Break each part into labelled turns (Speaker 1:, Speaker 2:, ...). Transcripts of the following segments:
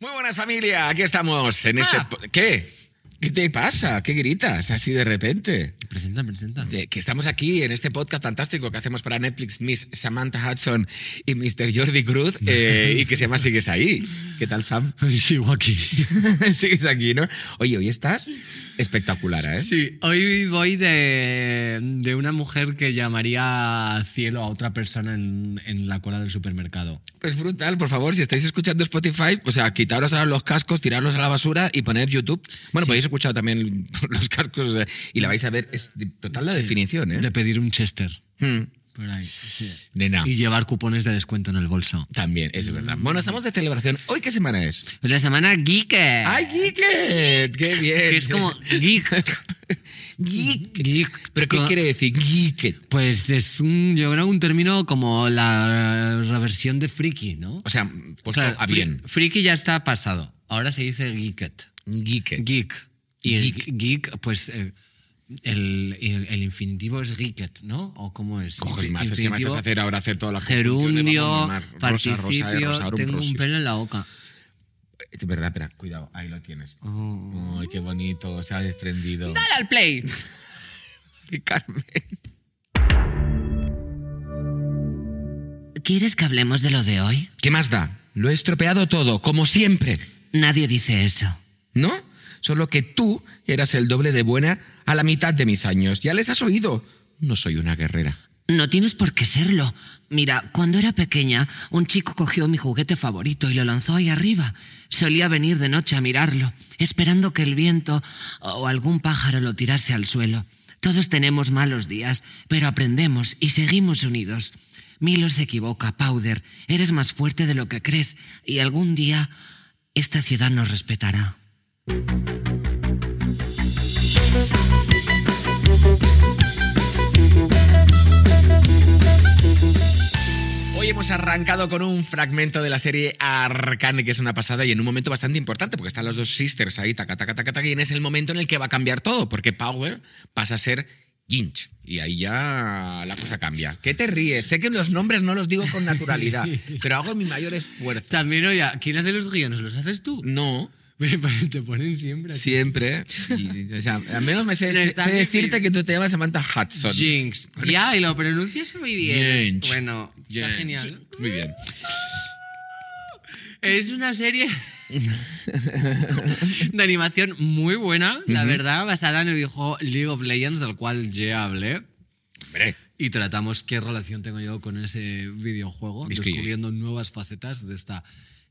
Speaker 1: Muy buenas familia, aquí estamos en este...
Speaker 2: Ah.
Speaker 1: ¿Qué? ¿Qué te pasa? ¿Qué gritas así de repente?
Speaker 2: Presenta, presenta.
Speaker 1: Que estamos aquí en este podcast fantástico que hacemos para Netflix, Miss Samantha Hudson y Mr. Jordi Cruz, eh, y que se llama Sigues ahí. ¿Qué tal, Sam?
Speaker 2: Sigo aquí.
Speaker 1: Sigues aquí, ¿no? Oye, hoy estás espectacular, ¿eh?
Speaker 2: Sí, hoy voy de, de una mujer que llamaría cielo a otra persona en, en la cola del supermercado.
Speaker 1: Pues brutal, por favor, si estáis escuchando Spotify, o sea, quitaros ahora los cascos, tirarlos a la basura y poner YouTube. Bueno, podéis escuchar también los cascos y la vais a ver. Es total la definición, ¿eh?
Speaker 2: De pedir un Chester.
Speaker 1: Hmm.
Speaker 2: Por ahí. sí.
Speaker 1: Nena.
Speaker 2: Y llevar cupones de descuento en el bolso.
Speaker 1: También, es verdad. Bueno, estamos de celebración. ¿Hoy qué semana es?
Speaker 2: Es la semana geek.
Speaker 1: ¡Ay, Geeket! ¡Qué bien!
Speaker 2: Que es como geek.
Speaker 1: Geek.
Speaker 2: Geek.
Speaker 1: ¿Pero qué quiere decir Geeket?
Speaker 2: Pues es un, yo creo, un término como la reversión de friki, ¿no?
Speaker 1: O sea,
Speaker 2: O
Speaker 1: puesto
Speaker 2: sea,
Speaker 1: a bien.
Speaker 2: Friki ya está pasado. Ahora se dice geeket.
Speaker 1: Geeket.
Speaker 2: Geek. Y el
Speaker 1: Geek.
Speaker 2: geek, pues eh, el, el, el infinitivo es geeket, ¿no? ¿O cómo es?
Speaker 1: Coges más, si me vas a hacer ahora hacer todas las
Speaker 2: gerundio,
Speaker 1: conjunciones, vamos, Rosa, rosa,
Speaker 2: participio, tengo un
Speaker 1: rosius.
Speaker 2: pelo en la boca.
Speaker 1: Es verdad, espera, cuidado, ahí lo tienes.
Speaker 2: Oh.
Speaker 1: Ay, qué bonito, se ha desprendido.
Speaker 2: ¡Dale al play!
Speaker 1: Ay, Carmen.
Speaker 2: ¿Quieres que hablemos de lo de hoy?
Speaker 1: ¿Qué más da? Lo he estropeado todo, como siempre.
Speaker 2: Nadie dice eso.
Speaker 1: ¿No? Solo que tú eras el doble de buena a la mitad de mis años. Ya les has oído. No soy una guerrera.
Speaker 2: No tienes por qué serlo. Mira, cuando era pequeña, un chico cogió mi juguete favorito y lo lanzó ahí arriba. Solía venir de noche a mirarlo, esperando que el viento o algún pájaro lo tirase al suelo. Todos tenemos malos días, pero aprendemos y seguimos unidos. Milo se equivoca, Powder. Eres más fuerte de lo que crees y algún día esta ciudad nos respetará.
Speaker 1: Hoy hemos arrancado con un fragmento de la serie Arcane, que es una pasada y en un momento bastante importante, porque están las dos sisters ahí, taca, taca, taca, taca, y es el momento en el que va a cambiar todo, porque Powder pasa a ser Ginch. Y ahí ya la cosa cambia. ¿Qué te ríes? Sé que los nombres no los digo con naturalidad, pero hago mi mayor esfuerzo.
Speaker 2: También, oye, ¿quién hace los guiones? ¿Los haces tú?
Speaker 1: No,
Speaker 2: Te ponen siempre. así.
Speaker 1: siempre. Y, o sea, al menos me sé,
Speaker 2: No, está
Speaker 1: sé decirte que tú te llamas Samantha Hudson.
Speaker 2: Jinx. Ya, y lo pronuncias muy bien.
Speaker 1: Jinx.
Speaker 2: Bueno, está
Speaker 1: Jinx.
Speaker 2: genial.
Speaker 1: Muy bien.
Speaker 2: Es una serie de animación muy buena, la verdad, basada en el videojuego League of Legends, del cual ya hablé.
Speaker 1: Hombre,
Speaker 2: Y tratamos qué relación tengo yo con ese videojuego, descubriendo nuevas facetas de esta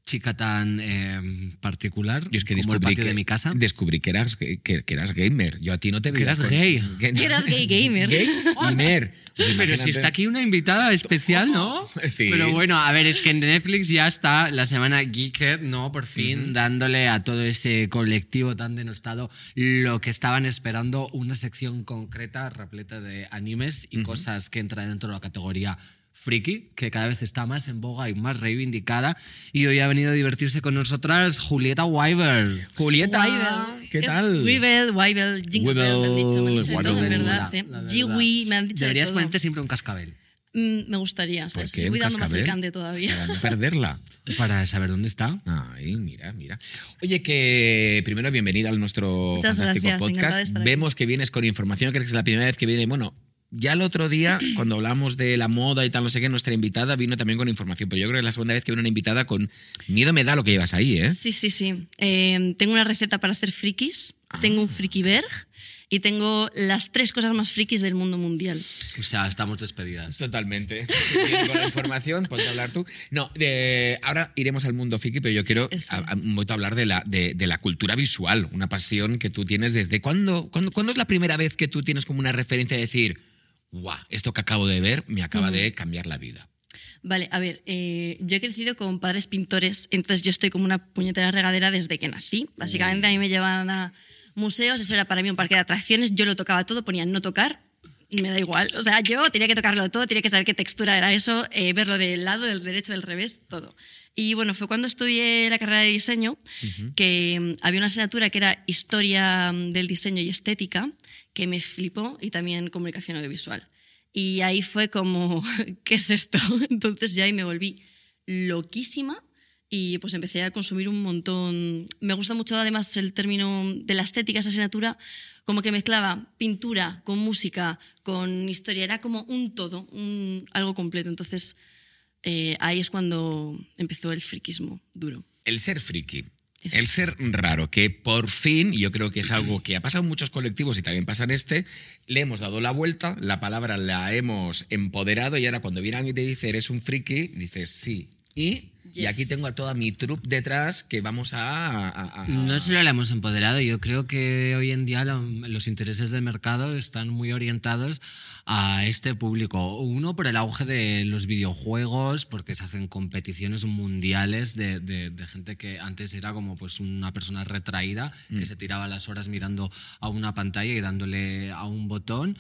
Speaker 2: chica tan eh, particular
Speaker 1: yo es que
Speaker 2: como el
Speaker 1: descubrí
Speaker 2: patio
Speaker 1: que,
Speaker 2: de mi casa.
Speaker 1: descubrí que eras, que, que eras gamer. Yo a ti no te
Speaker 2: Que
Speaker 1: veía
Speaker 2: eras
Speaker 1: con-
Speaker 2: gay.
Speaker 1: Que,
Speaker 3: Que eras gay gamer.
Speaker 1: Gay gamer. Pues
Speaker 2: Pero si está aquí una invitada especial, ¿no?
Speaker 1: Sí.
Speaker 2: Pero bueno, a ver, es que en Netflix ya está la semana Geeked, ¿no? Por fin dándole a todo ese colectivo tan denostado lo que estaban esperando, una sección concreta repleta de animes y cosas que entran dentro de la categoría friki, que cada vez está más en boga y más reivindicada. Y hoy ha venido a divertirse con nosotras Julieta Wyber.
Speaker 1: Julieta,
Speaker 3: Weibel.
Speaker 1: ¿qué tal?
Speaker 3: Weibel, Weibel, Jingle Bell, me han dicho, me han dicho de todo, en
Speaker 1: Weibel.
Speaker 3: verdad.
Speaker 2: La
Speaker 3: me han dicho de
Speaker 2: Deberías
Speaker 3: todo.
Speaker 2: ponerte siempre un cascabel
Speaker 3: Mm, me gustaría, ¿sabes?
Speaker 1: qué?
Speaker 3: Estoy
Speaker 1: ¿Un
Speaker 3: cuidando más el cante todavía.
Speaker 1: Para no perderla.
Speaker 2: para saber dónde está.
Speaker 1: Ay, mira, mira. Oye, que primero bienvenida al nuestro
Speaker 3: Muchas
Speaker 1: fantástico
Speaker 3: gracias, de
Speaker 1: podcast.
Speaker 3: estar aquí.
Speaker 1: Vemos que vienes con información, creo que es la primera vez que viene. Bueno, ya el otro día, cuando hablamos de la moda y tal, no sé qué, nuestra invitada vino también con información, pero yo creo que es la segunda vez que viene una invitada con miedo me da lo que llevas ahí, ¿eh?
Speaker 3: Sí, sí, sí. Eh, tengo una receta para hacer frikis, tengo
Speaker 1: Ah.
Speaker 3: un frikiberg y tengo las tres cosas más frikis del mundo mundial.
Speaker 2: O sea, estamos despedidas.
Speaker 1: Totalmente. Con la información, ponte a hablar tú. No, de- ahora iremos al mundo friki, pero yo quiero a- a-
Speaker 3: es.
Speaker 1: un momento hablar de la, de, de la cultura visual, una pasión que tú tienes desde cuándo, cuándo, ¿cuándo es la primera vez que tú tienes como una referencia de decir, guau, esto que acabo de ver me acaba de cambiar la vida?
Speaker 3: Vale, a ver, eh, yo he crecido con padres pintores, entonces yo estoy como una puñetera regadera desde que nací. Básicamente a mí me llevaban a museos, eso era para mí un parque de atracciones, yo lo tocaba todo, ponía no tocar y me da igual. O sea, yo tenía que tocarlo todo, tenía que saber qué textura era eso, eh, verlo del lado, del derecho, del revés, todo. Y bueno, fue cuando estudié la carrera de diseño que mm, había una asignatura que era historia mm, del diseño y estética, que me flipó, y también comunicación audiovisual. Y ahí fue como, ¿qué es esto? Entonces ya ahí me volví loquísima y pues empecé a consumir un montón. Me gusta mucho además el término de la estética, esa asignatura, como que mezclaba pintura con música, con historia, era como un todo, un, algo completo. Entonces eh, ahí es cuando empezó el friquismo duro.
Speaker 1: El ser friki. El ser raro, que por fin, y yo creo que es algo que ha pasado en muchos colectivos y también pasa en este, le hemos dado la vuelta, la palabra la hemos empoderado y ahora cuando viene alguien y te dice eres un friki, dices sí. Y, y
Speaker 3: Yes.
Speaker 1: aquí tengo a toda mi troupe detrás que vamos a... a- a-
Speaker 2: No solo la hemos empoderado, yo creo que hoy en día lo- los intereses del mercado están muy orientados a este público. Uno por el auge de los videojuegos, porque se hacen competiciones mundiales de, de- de gente que antes era como pues una persona retraída, que se tiraba las horas mirando a una pantalla y dándole a un botón.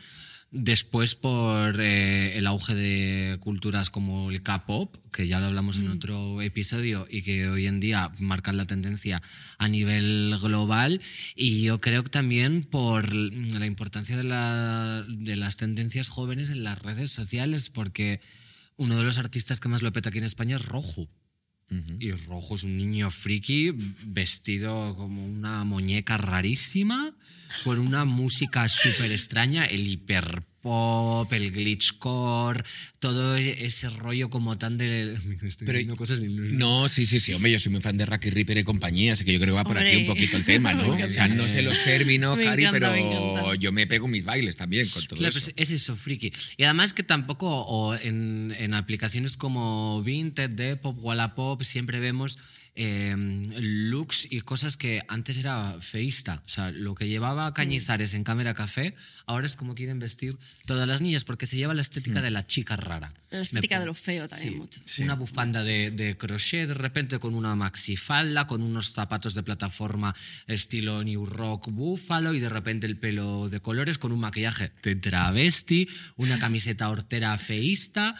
Speaker 2: Después por eh, el auge de culturas como el K-pop, que ya lo hablamos en otro episodio y que hoy en día marcan la tendencia a nivel global. Y yo creo que también por la importancia de, la- de las tendencias jóvenes en las redes sociales, porque uno de los artistas que más lo peta aquí en España es Rojo. Y Rojo es un niño friki vestido como una muñeca rarísima, con una música súper extraña, el hiperpop, el glitchcore, todo e- ese rollo como tan de... Estoy
Speaker 1: Pero-
Speaker 2: diciendo cosas y
Speaker 1: No, sí, sí, sí, hombre, yo soy muy fan de Racky Ripper y compañía, así que yo creo que va por aquí
Speaker 3: Hombre.
Speaker 1: un poquito el tema, ¿no? O sea, no sé los términos, Cari, pero yo me pego mis bailes también con todo
Speaker 2: Claro,
Speaker 1: eso.
Speaker 2: pues es eso, friki. Y además que tampoco o en, en aplicaciones como Vinted, Depop, Wallapop, siempre vemos eh, looks y cosas que antes era feísta. O sea, lo que llevaba Cañizares en Cámara Café, ahora es como quieren vestir todas las niñas, porque se lleva la estética de la chica rara.
Speaker 3: La estética de lo feo también
Speaker 2: Sí,
Speaker 3: mucho.
Speaker 2: Una bufanda de, de crochet de repente con una maxifalda, con unos zapatos de plataforma estilo New Rock búfalo y de repente el pelo de colores con un maquillaje de travesti, una camiseta hortera feísta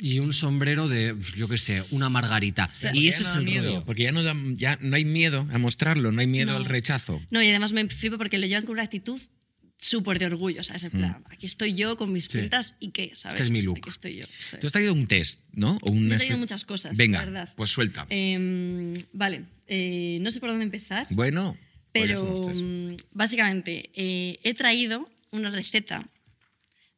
Speaker 2: y un sombrero de, yo qué sé, una margarita. Y eso
Speaker 1: no
Speaker 2: es el
Speaker 1: miedo,
Speaker 2: rollo.
Speaker 1: porque ya no, da- ya no hay miedo a mostrarlo, no hay miedo
Speaker 3: No.
Speaker 1: al rechazo.
Speaker 3: No, y además me flipo porque lo llevan con una actitud súper de orgullo, ¿sabes? En plan, aquí estoy yo con mis pintas y qué, ¿sabes?
Speaker 2: Este es mi
Speaker 3: Pues
Speaker 2: look.
Speaker 3: Aquí estoy yo. eso
Speaker 1: Tú has traído un test, ¿no? O una
Speaker 3: Yo he traído muchas cosas,
Speaker 1: Venga,
Speaker 3: la verdad.
Speaker 1: pues suelta.
Speaker 3: Em, vale, eh, no sé por dónde empezar,
Speaker 1: bueno, pues
Speaker 3: pero mm, básicamente eh, he traído una receta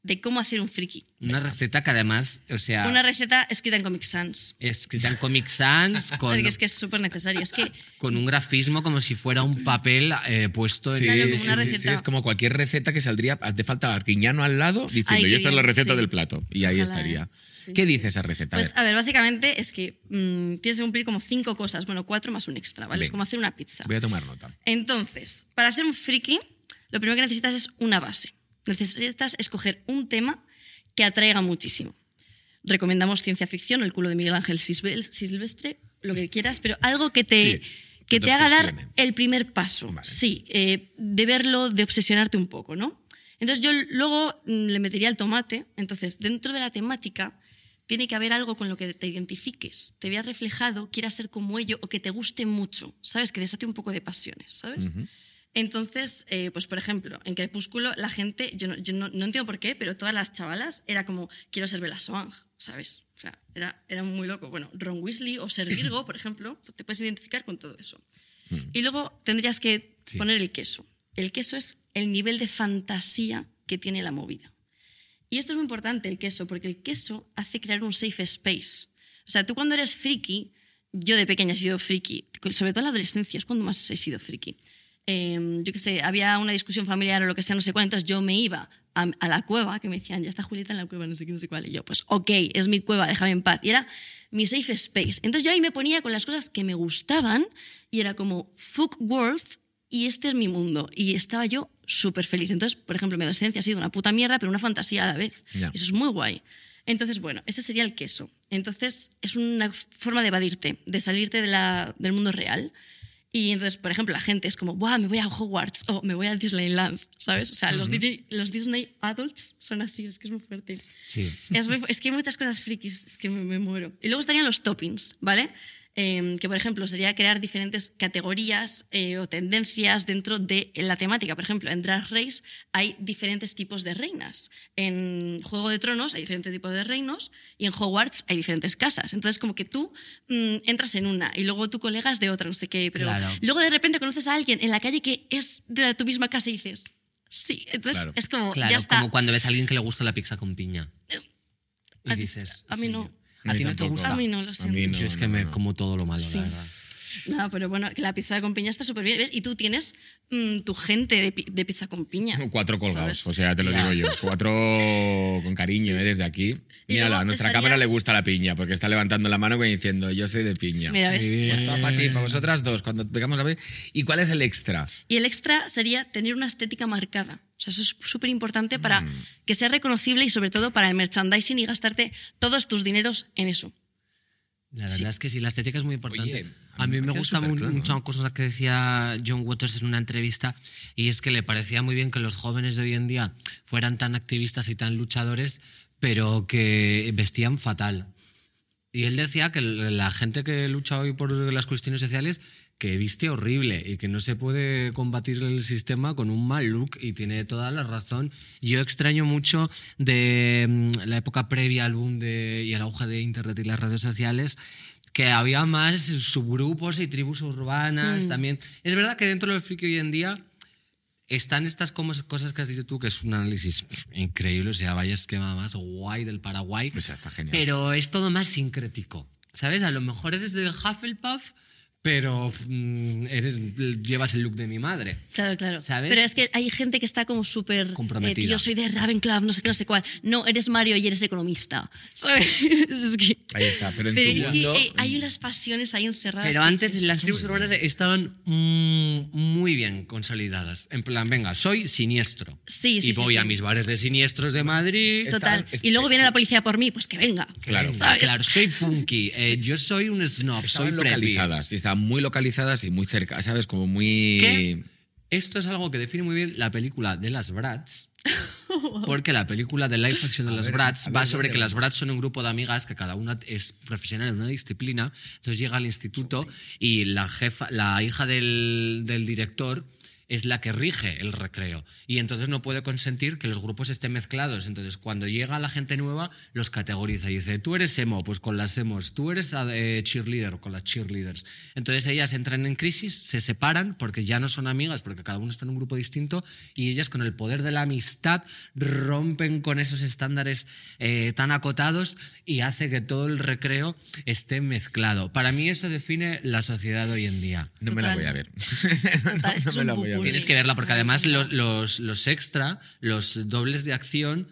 Speaker 3: de cómo hacer un friki.
Speaker 2: Una receta que además, o sea,
Speaker 3: Una receta escrita en Comic Sans.
Speaker 2: escrita en Comic Sans con,
Speaker 3: Porque es que es súper necesario. Es que
Speaker 2: con un grafismo como si fuera un papel eh, puesto en
Speaker 3: Claro, como
Speaker 1: sí,
Speaker 3: una
Speaker 1: sí, sí,
Speaker 3: receta.
Speaker 1: es como cualquier receta que saldría, hace falta Arguiñano al lado diciendo,
Speaker 3: Ay,
Speaker 1: y esta es la
Speaker 3: bien,
Speaker 1: receta
Speaker 3: sí.
Speaker 1: del plato. Y ahí
Speaker 3: Ojalá,
Speaker 1: estaría.
Speaker 3: ¿eh? Sí.
Speaker 1: ¿Qué dice esa receta? A
Speaker 3: Pues
Speaker 1: ver.
Speaker 3: a ver, básicamente es que mm, tienes que cumplir como cinco cosas, bueno, cuatro más un extra, ¿vale? Es como hacer una pizza.
Speaker 1: Voy a tomar nota.
Speaker 3: Entonces, para hacer un friki, lo primero que necesitas es una base. Necesitas escoger un tema que atraiga muchísimo. Recomendamos ciencia ficción, el culo de Miguel Ángel Silvestre, lo que quieras, pero algo que te,
Speaker 1: Sí,
Speaker 3: que
Speaker 1: te
Speaker 3: te haga dar el primer paso.
Speaker 1: Vale.
Speaker 3: Sí, eh, de verlo, de obsesionarte un poco, ¿no? Entonces yo luego mm, le metería el tomate. Entonces, dentro de la temática, tiene que haber algo con lo que te identifiques, te veas reflejado, quieras ser como ello o que te guste mucho, ¿sabes? Que desate un poco de pasiones, ¿sabes? Entonces, eh, pues por ejemplo, en Crepúsculo la gente, yo, no, yo no, no entiendo por qué, pero todas las chavalas era como, quiero ser Bella Swan, ¿sabes? O sea, era, era muy loco. Bueno, Ron Weasley o ser Virgo, por ejemplo, te puedes identificar con todo eso. Y luego tendrías que
Speaker 2: Sí.
Speaker 3: poner el queso. El queso es el nivel de fantasía que tiene la movida. Y esto es muy importante, el queso, porque el queso hace crear un safe space. O sea, tú cuando eres friki, yo de pequeña he sido friki, sobre todo en la adolescencia, es cuando más he sido friki. Eh, yo qué sé, había una discusión familiar o lo que sea, no sé cuál, entonces yo me iba a, a la cueva, que me decían, ya está Julieta en la cueva, no sé qué, no sé cuál. Y yo, pues, ok, es mi cueva, déjame en paz. Y era mi safe space. Entonces yo ahí me ponía con las cosas que me gustaban y era como, fuck world, y este es mi mundo. Y estaba yo súper feliz. Entonces, por ejemplo, mi adolescencia ha sido una puta mierda, pero una fantasía a la vez.
Speaker 1: Ya.
Speaker 3: Eso es muy guay. Entonces, bueno, ese sería el queso. Entonces, es una forma de evadirte, de salirte de la- del mundo real. Y entonces, por ejemplo, la gente es como, ¡buah, me voy a Hogwarts! o me voy a Disneyland, ¿sabes? O sea, los, Disney, los Disney adults son así, es que es muy fuerte.
Speaker 2: Sí.
Speaker 3: Es, muy es que hay muchas cosas frikis, es que me, me muero. Y luego estarían los toppings, ¿vale? Eh, que por ejemplo sería crear diferentes categorías eh, o tendencias dentro de la temática. Por ejemplo, en Drag Race hay diferentes tipos de reinas. En Juego de Tronos hay diferentes tipos de reinos y en Hogwarts hay diferentes casas. Entonces como que tú mm, entras en una y luego tu colega es de otra, no sé qué, pero
Speaker 2: Claro.
Speaker 3: luego de repente conoces a alguien en la calle que es de tu misma casa y dices, sí, entonces
Speaker 1: Claro.
Speaker 3: es como,
Speaker 2: Claro,
Speaker 3: ya está.
Speaker 2: como cuando ves a alguien que le gusta la pizza con piña. Y
Speaker 3: A-
Speaker 2: dices.
Speaker 3: a mí
Speaker 2: "Sí,
Speaker 3: no.
Speaker 2: Yo".
Speaker 1: A
Speaker 2: ti no te gusta.
Speaker 3: A mí no, lo
Speaker 1: A mí
Speaker 3: siento.
Speaker 1: no.
Speaker 2: Yo es que me como todo lo malo,
Speaker 3: Sí.
Speaker 2: la verdad.
Speaker 3: Nada, pero bueno, que la pizza con piña está súper bien. ¿ves? Y tú tienes mm, tu gente de, pi- de pizza con piña.
Speaker 1: Cuatro colgados,
Speaker 3: ¿sabes?
Speaker 1: o sea, te lo digo yo. Cuatro con cariño, ¿eh? Desde aquí.
Speaker 3: Y
Speaker 1: Mírala, a nuestra
Speaker 3: estaría-
Speaker 1: cámara le gusta la piña, porque está levantando la mano como diciendo, yo soy de piña.
Speaker 3: Mira, ¿ves?
Speaker 1: Todo para ti, para vosotras dos, cuando pegamos la vez. ¿Y cuál es el extra?
Speaker 3: Y el extra sería tener una estética marcada. O sea, eso es súper importante para
Speaker 1: Mm.
Speaker 3: que sea reconocible y sobre todo para el merchandising y gastarte todos tus dineros en eso.
Speaker 2: La verdad es que sí, la estética es muy importante.
Speaker 1: Oye,
Speaker 2: a mí me
Speaker 1: queda
Speaker 2: gusta mucho una cosa que decía John Waters en una entrevista y es que le parecía muy bien que los jóvenes de hoy en día fueran tan activistas y tan luchadores, pero que vestían fatal. Y él decía que la gente que lucha hoy por las cuestiones sociales que viste horrible y que no se puede combatir el sistema con un mal look y tiene toda la razón. Yo extraño mucho de mm, la época previa al boom de, y al auge de Internet y las redes sociales que había más subgrupos y tribus urbanas también. Es verdad que dentro del friki hoy en día están estas como- cosas que has dicho tú, que es un análisis pf, increíble, o sea, vaya esquema más guay del Paraguay.
Speaker 1: O sea, está genial.
Speaker 2: Pero es todo más sincrético. ¿Sabes? A lo mejor eres de Hufflepuff, pero mm, eres, llevas el look de mi madre.
Speaker 3: Claro, claro.
Speaker 2: ¿Sabes?
Speaker 3: Pero es que hay gente que está como súper...
Speaker 2: Comprometida.
Speaker 3: eh, yo soy de Ravenclaw, no sé qué, no sé cuál. No, eres Mario y eres economista. ¿Sabes? Es que-
Speaker 1: Ahí está, pero en
Speaker 3: Pero
Speaker 1: tu
Speaker 3: es que eh, hay unas pasiones ahí encerradas.
Speaker 2: Pero antes las tribus urbanas estaban mm, muy bien consolidadas. En plan, venga, soy siniestro.
Speaker 3: Sí, sí,
Speaker 2: Y
Speaker 3: sí,
Speaker 2: voy
Speaker 3: sí.
Speaker 2: a mis bares de siniestros de Madrid.
Speaker 3: Total. Y luego viene la policía por mí, pues que venga.
Speaker 1: Claro.
Speaker 3: ¿sabes?
Speaker 2: Claro, soy punky. eh, yo soy un snob, soy
Speaker 1: Estaban localizadas, y estaban muy localizadas y muy cerca, ¿sabes? Como muy...
Speaker 2: Esto es algo que define muy bien la película de las Bratz. Porque la película de live action de
Speaker 1: A
Speaker 2: las
Speaker 1: ver, a
Speaker 2: va
Speaker 1: ver,
Speaker 2: sobre
Speaker 1: ¿dónde
Speaker 2: que las? Bratz son un grupo de amigas que cada una es profesional en una disciplina. Entonces llega al instituto y la jefa, la hija del, del director es la que rige el recreo y entonces no puede consentir que los grupos estén mezclados. Entonces, cuando llega la gente nueva, los categoriza y dice, tú eres emo, pues con las emos, tú eres eh, cheerleader, con las cheerleaders. Entonces ellas entran en crisis, se separan porque ya no son amigas, porque cada uno está en un grupo distinto y ellas con el poder de la amistad rompen con esos estándares eh, tan acotados y hace que todo el recreo esté mezclado. Para mí eso define la sociedad de hoy en día.
Speaker 1: No me la voy a ver.
Speaker 3: Total,
Speaker 1: No me la voy a ver.
Speaker 2: Tienes que verla porque además los, los, los extra, los dobles de acción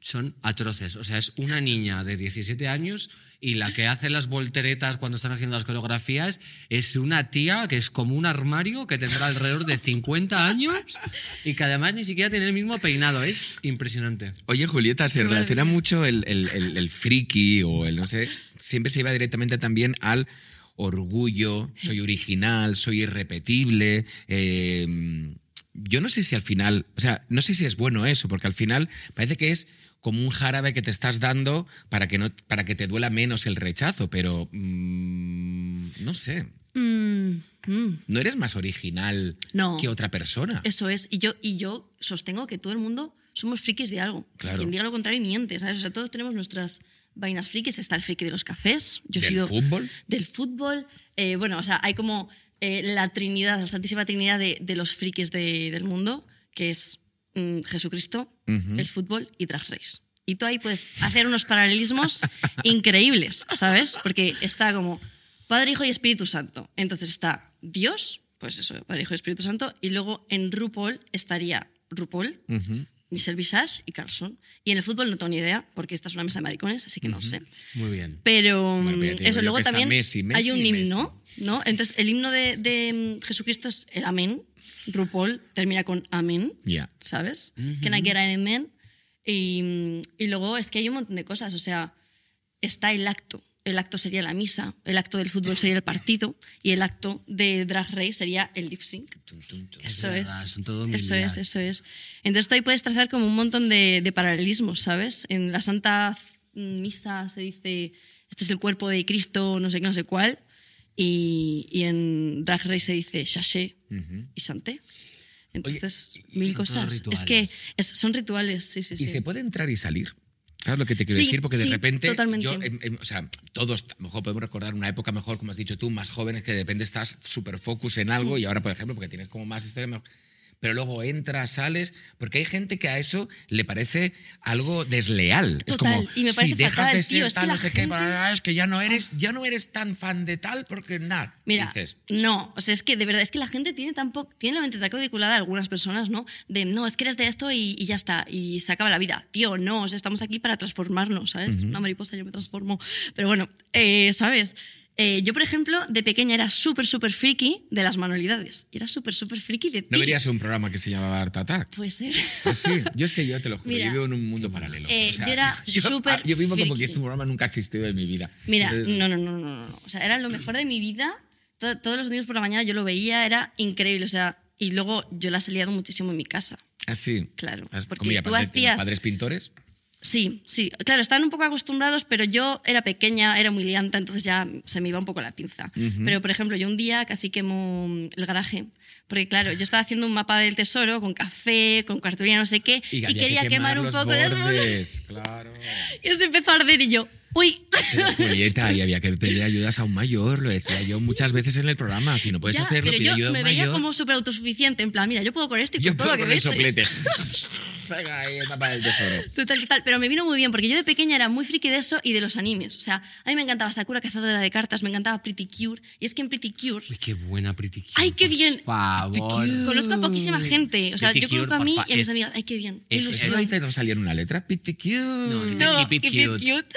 Speaker 2: son atroces. O sea, es una niña de 17 años y la que hace las volteretas cuando están haciendo las coreografías es una tía que es como un armario que tendrá alrededor de 50 años y que además ni siquiera tiene el mismo peinado. Es impresionante.
Speaker 1: Oye, Julieta, se relaciona mucho el, el, el- el friki o el no sé, siempre se iba directamente también al orgullo, soy original, soy irrepetible. eh, yo no sé si al final, o sea, no sé si es bueno eso, porque al final parece que es como un jarabe que te estás dando para que, no, para que te duela menos el rechazo, pero mm, no sé,
Speaker 3: Mm, mm,
Speaker 1: no eres más original
Speaker 3: No.
Speaker 1: que otra persona.
Speaker 3: eso es. Y yo, y yo sostengo que todo el mundo somos frikis de algo.
Speaker 1: Claro.
Speaker 3: Quien diga lo contrario miente, ¿sabes? O sea, todos tenemos nuestras vainas frikis. Está el friki de los cafés. Yo he
Speaker 1: ¿Del
Speaker 3: sido
Speaker 1: fútbol?
Speaker 3: Del fútbol. Eh, bueno, o sea, hay como eh, la trinidad, la santísima trinidad de, de los frikis de- del mundo, que es mm, Jesucristo, el fútbol y Drag Race. Y tú ahí puedes hacer unos paralelismos increíbles, ¿sabes? Porque está como Padre, Hijo y Espíritu Santo. Entonces está Dios, pues eso, Padre, Hijo y Espíritu Santo, y luego en RuPaul estaría RuPaul. Michelle Visage y Carlson. Y en el fútbol no tengo ni idea, porque esta es una mesa de maricones, así que no sé.
Speaker 2: Muy bien.
Speaker 3: Pero
Speaker 1: Bueno,
Speaker 3: mm, eso, luego también
Speaker 1: Messi, Messi
Speaker 3: hay un himno, ¿no? Entonces, el himno de, de, mm, Jesucristo es el amén. RuPaul termina con amén,
Speaker 1: Ya.
Speaker 3: ¿sabes? Can I get an amen? Y, mm, y luego es que hay un montón de cosas, o sea, está el acto. El acto sería la misa, el acto del fútbol sería el partido y el acto de Drag Race sería el lip sync. Eso es.
Speaker 2: verdad, son todo
Speaker 3: eso es, eso es. Entonces ahí puedes trazar como un montón de, de paralelismos, ¿sabes? En la Santa Misa se dice, este es el cuerpo de Cristo, no sé qué, no sé cuál. y, y en Drag Race se dice chaché y chanté. Entonces, mil cosas. Es que es- son rituales, sí, sí,
Speaker 1: ¿Y
Speaker 3: sí.
Speaker 1: se puede entrar y salir? ¿Sabes lo que te quiero
Speaker 3: Sí,
Speaker 1: decir? Porque de
Speaker 3: sí,
Speaker 1: repente,
Speaker 3: totalmente.
Speaker 1: yo, em, em, o sea, todos, a lo mejor podemos recordar una época mejor, como has dicho tú, más jóvenes, que de repente estás súper focus en algo y ahora, por ejemplo, porque tienes como más historia, pero luego entras, sales, porque hay gente que a eso le parece algo desleal. es
Speaker 3: Total,
Speaker 1: como,
Speaker 3: y me
Speaker 1: si
Speaker 3: parece
Speaker 1: dejas
Speaker 3: fatal,
Speaker 1: de
Speaker 3: tío,
Speaker 1: ser
Speaker 3: es que
Speaker 1: tal, no sé qué,
Speaker 3: gente-
Speaker 1: bla, es que ya no eres, ya no eres tan fan de tal, porque nada,
Speaker 3: Mira,
Speaker 1: dices,
Speaker 3: no, o sea, es que de verdad, es que la gente tiene tan poco, tiene la mente tan codiculada, algunas personas, ¿no? De, no, es que eres de esto y, y ya está, y se acaba la vida. Tío, no, o sea, estamos aquí para transformarnos, ¿sabes? Una mariposa yo me transformo. Pero bueno, eh, ¿sabes? Eh, yo, por ejemplo, de pequeña era súper, súper friki de las manualidades. Era súper, súper friki de ti.
Speaker 1: ¿no verías un programa que se llamaba Art Attack?
Speaker 3: Puede ser.
Speaker 1: Pues sí, yo es que yo te lo juro,
Speaker 3: Mira,
Speaker 1: yo vivo en un mundo paralelo.
Speaker 3: eh, yo era súper
Speaker 1: ah, Yo vivo como que este programa nunca ha existido en mi vida.
Speaker 3: Mira,
Speaker 1: Sí,
Speaker 3: no, no, no, no, no. O sea, era lo mejor de mi vida. To- todos los días por la mañana yo lo veía, era increíble. O sea, y luego yo las he liado muchísimo en mi casa.
Speaker 1: Así.
Speaker 3: Claro,
Speaker 1: Has-
Speaker 3: porque tú hacías-
Speaker 1: padres pintores.
Speaker 3: Sí, sí. Claro, estaban un poco acostumbrados, pero yo era pequeña, era muy lianta, entonces ya se me iba un poco la pinza. Pero, por ejemplo, yo un día casi quemo el garaje. Porque, claro, yo estaba haciendo un mapa del tesoro con café, con cartulina, no sé qué, y,
Speaker 1: había que
Speaker 3: quería quemar un
Speaker 1: los
Speaker 3: poco los bordes.
Speaker 1: bordes, Claro.
Speaker 3: Y se empezó a arder y yo, ¡uy!
Speaker 1: Pero, Julieta, y había que pedir ayudas a un mayor, lo decía yo muchas veces en el programa. Si no puedes
Speaker 3: Ya,
Speaker 1: hacerlo,
Speaker 3: pero
Speaker 1: pide
Speaker 3: yo
Speaker 1: ayuda a
Speaker 3: me
Speaker 1: un
Speaker 3: veía
Speaker 1: mayor.
Speaker 3: como súper autosuficiente, en plan, mira, yo puedo con esto y con
Speaker 1: yo
Speaker 3: todo
Speaker 1: puedo
Speaker 3: lo que
Speaker 1: con el
Speaker 3: me
Speaker 1: soplete. Venga, ahí el mapa del tesoro.
Speaker 3: Total, total. Pero me vino muy bien, porque yo de pequeña era muy friki de eso y de los animes. O sea, a mí me encantaba Sakura Cazadora de Cartas, me encantaba Pretty Cure. Y es que en Pretty Cure
Speaker 2: Uy, qué buena Pretty Cure,
Speaker 3: ¡Ay, qué
Speaker 2: por
Speaker 3: bien!
Speaker 2: favor.
Speaker 3: conozco a poquísima gente. O sea,
Speaker 2: Pretty
Speaker 3: yo conozco a mí y a mis
Speaker 2: es-
Speaker 3: amigas. ¡Ay, qué bien! ¡Qué
Speaker 2: es-
Speaker 3: ilusión!
Speaker 1: ¿Eso antes no salía en una letra? Pretty cute.
Speaker 2: No,
Speaker 3: No,
Speaker 2: It Cute.
Speaker 3: Cute.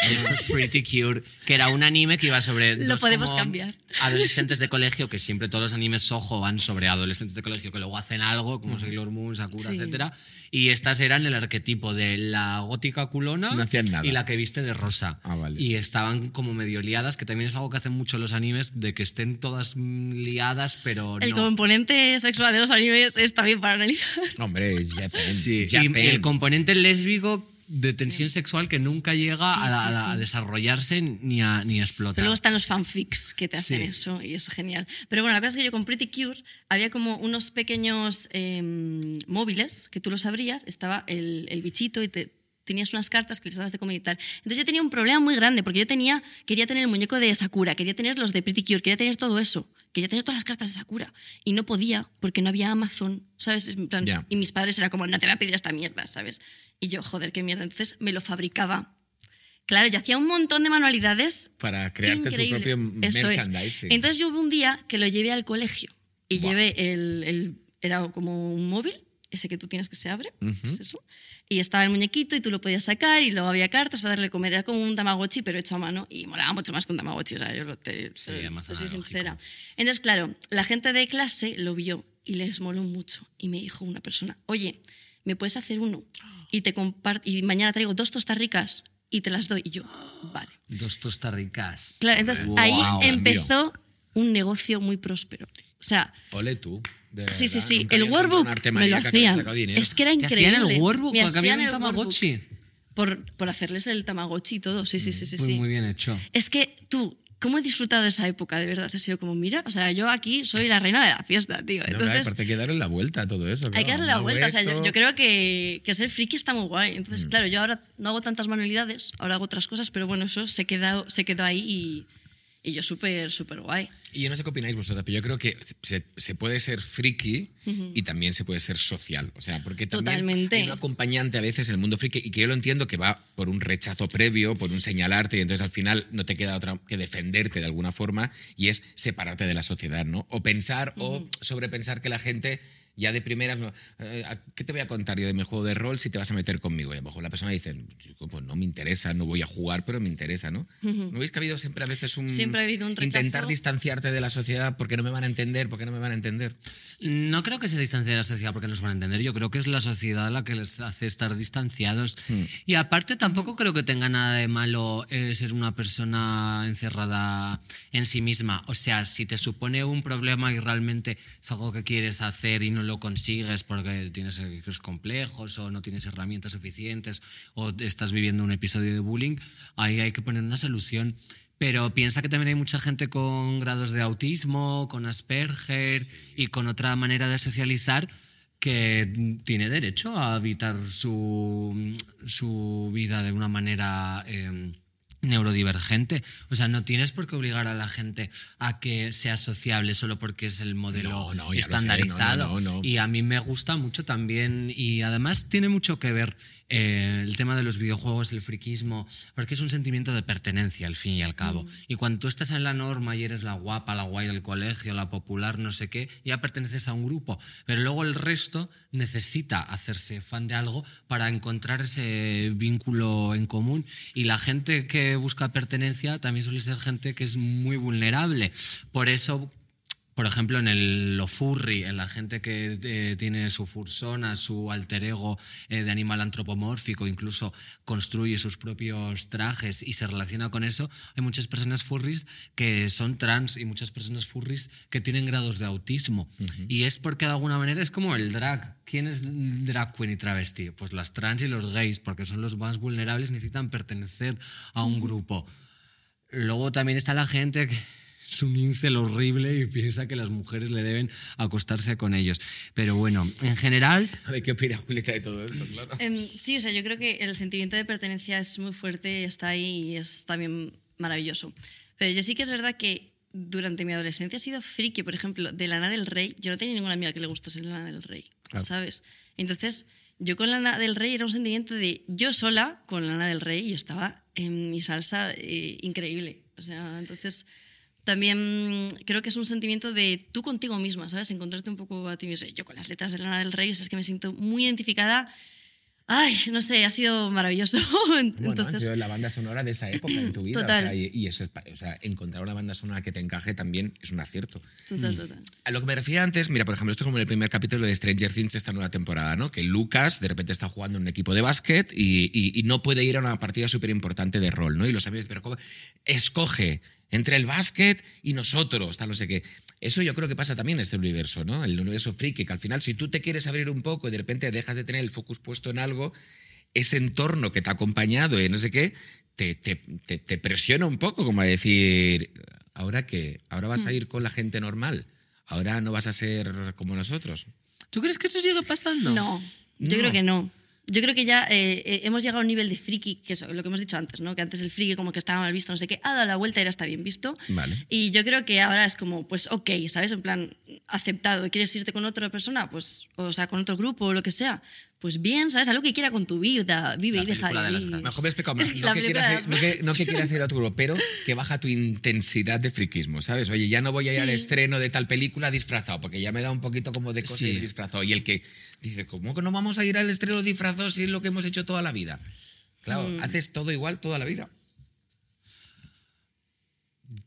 Speaker 2: Pretty Cute, que era un anime que iba sobre
Speaker 3: Lo
Speaker 2: dos
Speaker 3: podemos
Speaker 2: como
Speaker 3: cambiar.
Speaker 2: adolescentes de colegio, que siempre todos los animes Soho van sobre adolescentes de colegio que luego hacen algo, como Sailor Moon, Sakura,
Speaker 3: Sí.
Speaker 2: etcétera. Y estas eran el arquetipo de la gótica culona
Speaker 1: No hacían nada.
Speaker 2: y la que viste de rosa.
Speaker 1: Ah, vale.
Speaker 2: Y estaban como medio liadas, que también es algo que hacen mucho los animes, de que estén todas liadas, pero
Speaker 3: El
Speaker 2: no.
Speaker 3: componente sexual de los animes es también para analizar.
Speaker 1: Hombre, Japan.
Speaker 2: Sí, y el componente lésbico de tensión sexual que nunca llega
Speaker 3: Sí,
Speaker 2: a,
Speaker 3: sí,
Speaker 2: a desarrollarse ni a, ni a explotar.
Speaker 3: Pero luego están los fanfics que te hacen eso y es genial. Pero bueno, la cosa es que yo con Pretty Cure había como unos pequeños eh, móviles que tú los abrías, estaba el, el bichito y te tenías unas cartas que les dabas de comer y tal. Entonces yo tenía un problema muy grande porque yo tenía, quería tener el muñeco de Sakura, quería tener los de Pretty Cure, quería tener todo eso, quería tener todas las cartas de Sakura y no podía porque no había Amazon, ¿sabes? En plan,
Speaker 1: Ya.
Speaker 3: Y mis padres era como, no te voy a pedir esta mierda, ¿sabes? Y yo, joder, qué mierda. Entonces me lo fabricaba. Claro, yo hacía un montón de manualidades
Speaker 1: Para crearte
Speaker 3: Increíble.
Speaker 1: tu propio
Speaker 3: Eso es.
Speaker 1: merchandising.
Speaker 3: Entonces yo hubo un día que lo llevé al colegio y
Speaker 1: Buah.
Speaker 3: llevé el, el- Era como un móvil, ese que tú tienes que se abre,
Speaker 1: Ujú.
Speaker 3: pues eso. Y estaba el muñequito y tú lo podías sacar y luego había cartas para darle comer. Era como un Tamagotchi, pero hecho a mano y molaba mucho más que un Tamagotchi. O sea, yo lo, te,
Speaker 2: Sí,
Speaker 3: te- te soy sincera. Entonces, claro, la gente de clase lo vio y les moló mucho. Y me dijo una persona, oye, ¿me puedes hacer uno? Y, te y mañana traigo dos tostas ricas y te las doy. Y yo, vale.
Speaker 2: Dos tostarricas.
Speaker 3: Claro, entonces
Speaker 2: Wow.
Speaker 3: ahí empezó un negocio muy próspero. O sea,
Speaker 1: Ole tú. de
Speaker 3: sí, sí, sí, el workbook me lo
Speaker 1: que
Speaker 3: hacían. Es que era
Speaker 2: ¿Te
Speaker 3: increíble.
Speaker 2: hacían el workbook?
Speaker 3: Me hacían el
Speaker 2: Tamagotchi.
Speaker 3: Por, por hacerles el Tamagotchi y todo, sí, sí, sí, sí.
Speaker 2: Muy,
Speaker 3: sí.
Speaker 2: muy bien hecho.
Speaker 3: Es que tú, ¿cómo he disfrutado de esa época? De verdad, he sido como, mira, o sea, yo aquí soy la reina de la fiesta, tío.
Speaker 1: No, claro,
Speaker 3: Entonces,
Speaker 1: aparte hay que darle la vuelta a todo eso.
Speaker 3: hay que darle la vuelta. O sea, yo, creo que, que ser friki está muy guay. Entonces,
Speaker 1: Mm.
Speaker 3: claro, yo ahora no hago tantas manualidades, ahora hago otras cosas, pero bueno, eso se quedó, se quedó ahí y, y yo súper, súper guay.
Speaker 1: Y yo no sé qué opináis vosotros, pero yo creo que se, se puede ser friki y también se puede ser social. O sea, porque también
Speaker 3: Totalmente.
Speaker 1: hay un acompañante a veces en el mundo friki y que yo lo entiendo que va por un rechazo previo, por un señalarte y entonces al final no te queda otra que defenderte de alguna forma y es separarte de la sociedad, ¿no? O pensar o sobrepensar que la gente ya de primeras, no, eh, ¿a ¿qué te voy a contar yo de mi juego de rol si te vas a meter conmigo? Y a lo mejor la persona dice, "Chico, pues no me interesa, no voy a jugar, pero me interesa, ¿no? ¿No veis que ha habido siempre a veces un...
Speaker 3: Siempre ha habido un rechazo.
Speaker 1: Intentar distanciarte de la sociedad porque no me van a entender, porque no me van a entender.
Speaker 2: No creo que se distancie de la sociedad porque nos van a entender. Yo creo que es la sociedad la que les hace estar distanciados.
Speaker 1: Hmm.
Speaker 2: Y aparte tampoco creo que tenga nada de malo eh, ser una persona encerrada en sí misma. O sea, si te supone un problema y realmente es algo que quieres hacer y no lo lo consigues porque tienes complejos o no tienes herramientas suficientes o estás viviendo un episodio de bullying, ahí hay que poner una solución. Pero piensa que también hay mucha gente con grados de autismo, con Asperger y con otra manera de socializar que tiene derecho a habitar su, su vida de una manera eh, neurodivergente. O sea, no tienes por qué obligar a la gente a que sea sociable solo porque es el modelo
Speaker 1: No, no, ya lo sé,
Speaker 2: estandarizado.
Speaker 1: no.
Speaker 2: Y a mí me gusta mucho también. Y además tiene mucho que ver eh, el tema de los videojuegos, el friquismo, porque es un sentimiento de pertenencia al fin y al cabo. Y cuando tú estás en la norma y eres la guapa, la guay del colegio, la popular, no sé qué, ya perteneces a un grupo. Pero luego el resto necesita hacerse fan de algo para encontrar ese vínculo en común. Y la gente que busca pertenencia también suele ser gente que es muy vulnerable. Por eso por ejemplo, en el, lo furry, en la gente que eh, tiene su fursona, su alter ego eh, de animal antropomórfico, incluso construye sus propios trajes y se relaciona con eso, hay muchas personas furries que son trans y muchas personas furries que tienen grados de autismo. Y es porque de alguna manera es como el drag. ¿Quién es drag queen y travesti? Pues las trans y los gays, porque son los más vulnerables, necesitan pertenecer a un grupo. Luego también está la gente que es un incel horrible y piensa que las mujeres le deben acostarse con ellos. Pero bueno, en general,
Speaker 1: ¿De qué opina Julieta de todo esto? Claro.
Speaker 3: Em, sí, o sea, yo creo que el sentimiento de pertenencia es muy fuerte, está ahí y es también maravilloso. Pero yo sí que es verdad que durante mi adolescencia he sido friki, por ejemplo, de Lana del Rey. Yo no tenía ninguna amiga que le gustase Lana del Rey,
Speaker 1: Claro.
Speaker 3: ¿sabes? Entonces, yo con Lana del Rey era un sentimiento de yo sola con Lana del Rey y yo estaba en mi salsa eh, increíble. O sea, entonces también creo que es un sentimiento de tú contigo misma, ¿sabes? Encontrarte un poco a ti misma. Yo con las letras de Lana del Rey, o es que me siento muy identificada. Ay, no sé, ha sido maravilloso.
Speaker 1: Bueno, ha
Speaker 3: Entonces,
Speaker 1: sido la banda sonora de esa época en tu vida.
Speaker 3: Total.
Speaker 1: O sea, y, y eso es, o sea, encontrar una banda sonora que te encaje también es un acierto.
Speaker 3: total, total.
Speaker 1: A lo que me refería antes, mira, por ejemplo, esto es como en el primer capítulo de Stranger Things esta nueva temporada, ¿no? Que Lucas de repente está jugando en un equipo de básquet y, y- y no puede ir a una partida súper importante de rol, ¿no? Y los amigos, pero ¿cómo? Escoge entre el básquet y nosotros, tal, no sé qué. Eso yo creo que pasa también en este universo, ¿no? El universo friki, que al final si tú te quieres abrir un poco y de repente dejas de tener el focus puesto en algo, ese entorno que te ha acompañado y no sé qué, te, te- te- te presiona un poco, como a decir, ¿ahora qué? ¿Ahora vas a ir con la gente normal? ¿Ahora no vas a ser como nosotros?
Speaker 2: ¿tú crees que eso sigue pasando?
Speaker 3: No, yo
Speaker 1: No.
Speaker 3: creo que no. Yo creo que ya eh, eh, hemos llegado a un nivel de friki, que es lo que hemos dicho antes, ¿no? Que antes el friki como que estaba mal visto, no sé qué, ha dado la vuelta y ahora está bien visto.
Speaker 1: Vale.
Speaker 3: Y yo creo que ahora es como, pues ok, ¿sabes? En plan, aceptado. ¿Quieres irte con otra persona? Pues, o sea, con otro grupo o lo que sea. Pues bien, ¿sabes? Haz lo que quiera con tu vida. Vive
Speaker 2: La
Speaker 3: y deja
Speaker 2: de
Speaker 3: vivir.
Speaker 1: Mejor me he explicado más. No que, quieras no, que, no que quieras ir a otro grupo, pero que baja tu intensidad de friquismo, ¿sabes? Oye, ya no voy a ir al estreno de tal película disfrazado, porque ya me da un poquito como de cosa
Speaker 2: Sí.
Speaker 1: ir disfrazado. Y el que dice, ¿cómo que no vamos a ir al estreno disfrazado si es lo que hemos hecho toda la vida? Claro,
Speaker 3: Mm.
Speaker 1: haces todo igual toda la vida.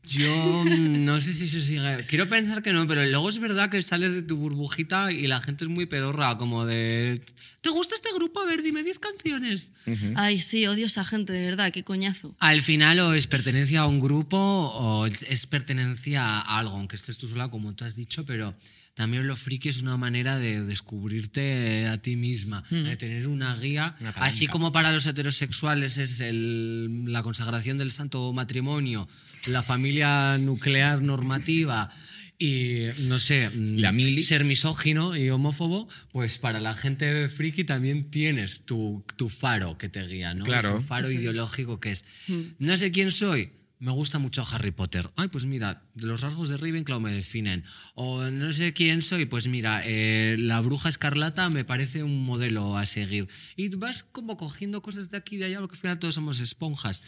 Speaker 2: Yo no sé si eso sigue. Quiero pensar que no, pero luego es verdad que sales de tu burbujita y la gente es muy pedorra, como de. ¿Te gusta este grupo? A ver, dime 10 canciones.
Speaker 3: Ay, sí, odio a esa gente, de verdad, qué coñazo.
Speaker 2: Al final, o es pertenencia a un grupo o es, es pertenencia a algo, aunque estés tú sola, como tú has dicho, pero también lo friki es una manera de descubrirte a ti misma, de tener una guía.
Speaker 1: Una.
Speaker 2: Así como para los heterosexuales es el- la consagración del santo matrimonio, la familia nuclear normativa. Y no sé, mm,
Speaker 1: La mili.
Speaker 2: ser misógino y homófobo, pues para la gente friki también tienes tu, tu faro que te guía, ¿no?
Speaker 1: Claro.
Speaker 2: Tu faro ideológico que es, no sé quién soy, me gusta mucho Harry Potter. Ay, pues mira, los rasgos de Ravenclaw me definen. O no sé quién soy, pues mira, eh, la bruja escarlata me parece un modelo a seguir. Y vas como cogiendo cosas de aquí y de allá, porque al final todos somos esponjas.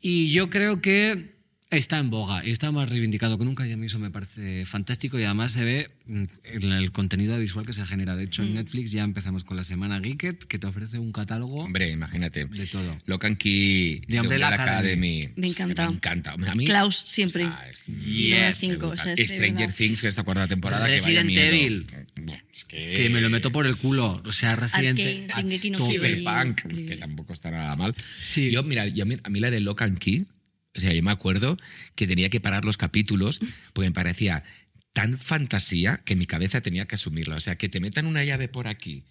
Speaker 2: Y yo creo que está en boga y está más reivindicado que nunca y a mí eso me parece fantástico y además se ve mm, en el contenido visual que se genera. De hecho, en Netflix ya empezamos con la semana Geeked, que te ofrece un catálogo
Speaker 1: Hombre, imagínate.
Speaker 2: de todo.
Speaker 1: Locan Key
Speaker 2: The Umbrella Academy.
Speaker 3: Me encanta.
Speaker 1: Me encanta. A mí,
Speaker 3: Klaus, siempre.
Speaker 1: o sea, es-
Speaker 2: Yes.
Speaker 3: cinco, o sea, de
Speaker 1: Stranger. Things, que esta cuarta temporada, que vaya
Speaker 2: Resident
Speaker 1: miedo.
Speaker 2: Evil.
Speaker 1: Es que...
Speaker 2: Que me lo meto por el culo. O sea, Resident tope.
Speaker 3: Increíble.
Speaker 1: que tampoco está nada mal.
Speaker 2: Sí.
Speaker 1: Yo, mira, yo a, mí, a mí la de Lock and Key, o sea, yo me acuerdo que tenía que parar los capítulos porque me parecía tan fantasía que mi cabeza tenía que asumirlo. O sea, que te metan una llave por aquí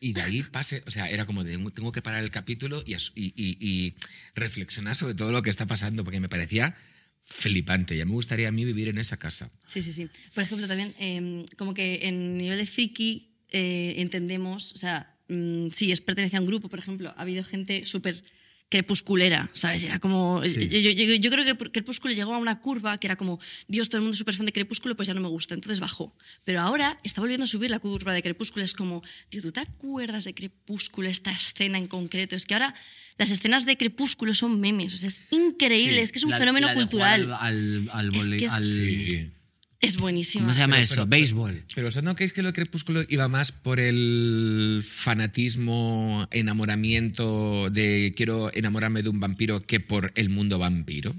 Speaker 1: y de ahí pase, o sea, era como de tengo que parar el capítulo y, reflexionar sobre todo lo que está pasando, porque me parecía flipante. Ya me gustaría a mí vivir en esa casa.
Speaker 3: Sí, sí, sí. Por ejemplo, también, eh, como que en nivel de friki eh, entendemos, o sea, mm, sí, es pertenece a un grupo, por ejemplo, ha habido gente súper crepusculera, ¿sabes? Era como...
Speaker 1: Sí.
Speaker 3: Yo, yo- yo- yo creo que Crepúsculo llegó a una curva que era como, Dios, todo el mundo es súper fan de Crepúsculo, pues ya no me gusta, entonces bajó. Pero ahora está volviendo a subir la curva de Crepúsculo, es como, tío, ¿tú te acuerdas de Crepúsculo, esta escena en concreto? Es que ahora las escenas de Crepúsculo son memes, o sea, es increíble,
Speaker 2: Sí,
Speaker 3: es que es un
Speaker 2: la-
Speaker 3: fenómeno
Speaker 2: la de jugar
Speaker 3: cultural.
Speaker 2: Al, al, al
Speaker 3: Es
Speaker 2: vole-
Speaker 3: que es-
Speaker 2: al-
Speaker 3: Es buenísimo.
Speaker 2: ¿Cómo se llama
Speaker 1: Pero-
Speaker 2: eso?
Speaker 1: pero-
Speaker 2: Béisbol.
Speaker 1: Pero ¿vosotros no creéis que lo de Crepúsculo iba más por el fanatismo, enamoramiento de quiero enamorarme de un vampiro que por el mundo vampiro?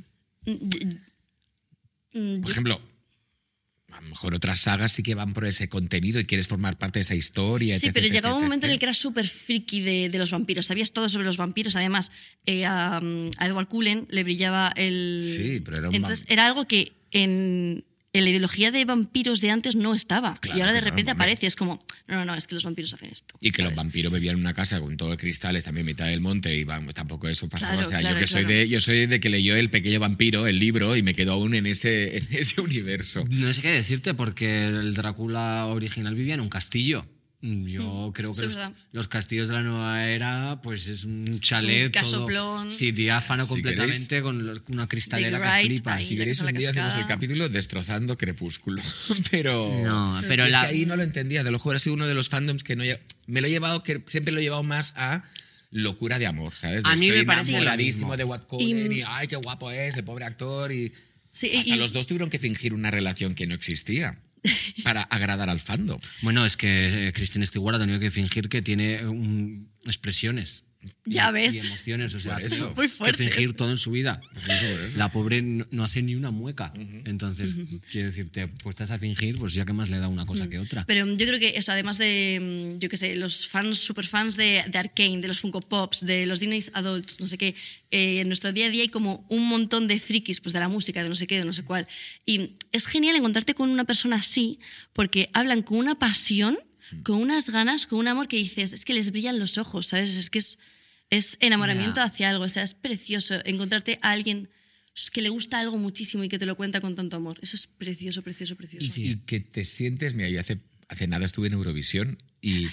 Speaker 3: Mm, mm,
Speaker 1: Por ejemplo, a lo mejor otras sagas sí que van por ese contenido y quieres formar parte de esa historia.
Speaker 3: Sí,
Speaker 1: etc,
Speaker 3: pero
Speaker 1: etc,
Speaker 3: llegaba un momento en el que era súper friki de, de los vampiros. Sabías todo sobre los vampiros. Además, eh, a, a Edward Cullen le brillaba el.
Speaker 1: Sí, pero era un
Speaker 3: Entonces, era algo que en, en la ideología de vampiros de antes no estaba.
Speaker 1: Claro
Speaker 3: y ahora de repente aparece. Es como, no, no, no, es que los vampiros hacen esto.
Speaker 1: Y que los vampiros vivían en una casa con todo de cristales, también en mitad del monte, y vamos, tampoco eso pasaba.
Speaker 3: Claro,
Speaker 1: o sea,
Speaker 3: claro,
Speaker 1: yo que soy de, yo soy de que leyó El pequeño vampiro, el libro, y me quedo aún en ese, en ese universo.
Speaker 2: No sé qué decirte, porque el Drácula original vivía en un castillo. Yo creo que los, los castillos de la nueva era, pues es un chalet todo.
Speaker 3: casoplón.
Speaker 2: Sí, diáfano
Speaker 1: Si
Speaker 2: completamente, con los- una cristalera que flipas.
Speaker 3: ahí.
Speaker 1: Si queréis un día hacemos el capítulo destrozando Crepúsculo. pero.
Speaker 2: No, pero
Speaker 1: es
Speaker 2: la-
Speaker 1: que ahí no lo entendía. De lo juro, ha sido uno de los fandoms que no. Me lo he llevado, que siempre lo he llevado más a locura de amor, ¿sabes? De
Speaker 2: A mí
Speaker 1: estoy
Speaker 2: me parece
Speaker 1: enamoradísimo de What Cullen
Speaker 3: Y-
Speaker 1: y, ay, qué guapo es, el pobre actor. Y
Speaker 3: Sí,
Speaker 1: hasta
Speaker 3: y-
Speaker 1: los dos tuvieron que fingir una relación que no existía para agradar al fandom.
Speaker 2: Bueno, es que eh, Kristen Stewart ha tenido que fingir que tiene expresiones. Y-
Speaker 3: Ya ves.
Speaker 2: Y emociones, o sea, ha
Speaker 1: eso.
Speaker 3: Muy
Speaker 2: que
Speaker 3: fuertes.
Speaker 2: fingir todo en su vida. La pobre no, no hace ni una mueca. Entonces, quiero decirte, pues estás a fingir, pues ya que más le da una cosa que otra.
Speaker 3: Pero yo creo que eso, además de, mm, yo qué sé, los fans, super fans de, de Arkane, de los Funko Pops, de los Disney Adults, no sé qué, eh, en nuestro día a día hay como un montón de frikis, pues de la música, de no sé qué, de no sé cuál. Y es genial encontrarte con una persona así, porque hablan con una pasión, con unas ganas, con un amor que dices, es que les brillan los ojos, ¿sabes? Es que es, es enamoramiento
Speaker 2: Ya.
Speaker 3: hacia algo, o sea, es precioso encontrarte a alguien que le gusta algo muchísimo y que te lo cuenta con tanto amor. Eso es precioso, precioso, precioso.
Speaker 1: Y que te sientes, mira, yo hace, hace nada estuve en Eurovisión y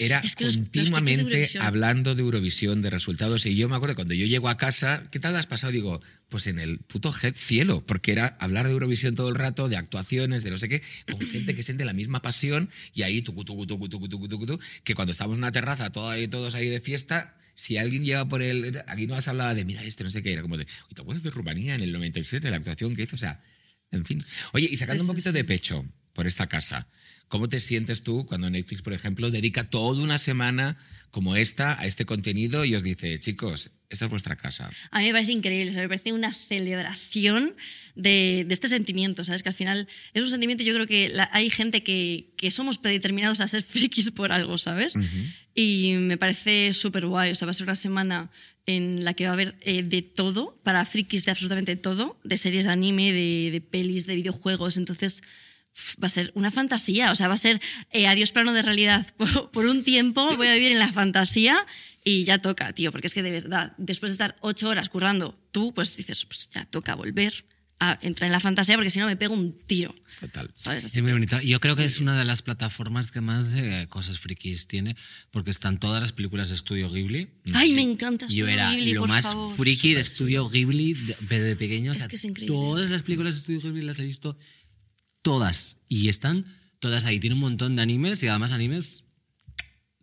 Speaker 1: era
Speaker 3: Es que los- los frikis de
Speaker 1: continuamente hablando de Eurovisión, de resultados. Y yo me acuerdo cuando yo llego a casa, ¿qué tal has pasado? Digo, pues en el puto head cielo, porque era hablar de Eurovisión todo el rato, de actuaciones, de no sé qué, con gente que siente la misma pasión y ahí tucu, tucu, tucu, que cuando estamos en una terraza todo ahí, todos ahí de fiesta, si alguien llega por el... Aquí no has hablado de, mira este, no sé qué, era como de, "Oye, ¿te acuerdas de Rumanía en el 97, la actuación que hizo? O sea, en fin. Oye, y sacando
Speaker 3: Sí,
Speaker 1: un poquito
Speaker 3: sí.
Speaker 1: de pecho por esta casa, ¿cómo te sientes tú cuando Netflix, por ejemplo, dedica toda una semana como esta a este contenido y os dice, chicos, esta es vuestra casa?
Speaker 3: A mí me parece increíble, o sea, me parece una celebración de, de este sentimiento, ¿sabes? Que al final es un sentimiento, yo creo que la- hay gente que, que somos predeterminados a ser frikis por algo, ¿sabes? Y me parece súper guay, o sea, va a ser una semana en la que va a haber eh, de todo, para frikis de absolutamente todo, de series de anime, de, de pelis, de videojuegos, entonces va a ser una fantasía, o sea, va a ser eh, adiós plano de realidad por, por un tiempo, voy a vivir en la fantasía y ya toca, tío, porque es que de verdad, después de estar ocho horas currando, tú pues dices, pues ya toca volver a entrar en la fantasía porque si no me pego un tiro,
Speaker 1: Total.
Speaker 3: ¿sabes? Así
Speaker 2: Sí, muy bonito. Yo creo que es una de las plataformas que más eh, cosas frikis tiene, porque están todas las películas de Estudio Ghibli.
Speaker 3: Ay, me encanta
Speaker 2: Yo era
Speaker 3: Ghibli,
Speaker 2: lo
Speaker 3: por
Speaker 2: más
Speaker 3: favor.
Speaker 2: friki de Estudio Ghibli de, de pequeño. o
Speaker 3: Es
Speaker 2: sea,
Speaker 3: que es increíble.
Speaker 2: Todas las películas de Estudio Ghibli las he visto todas y están todas ahí. Tiene un montón de animes y además animes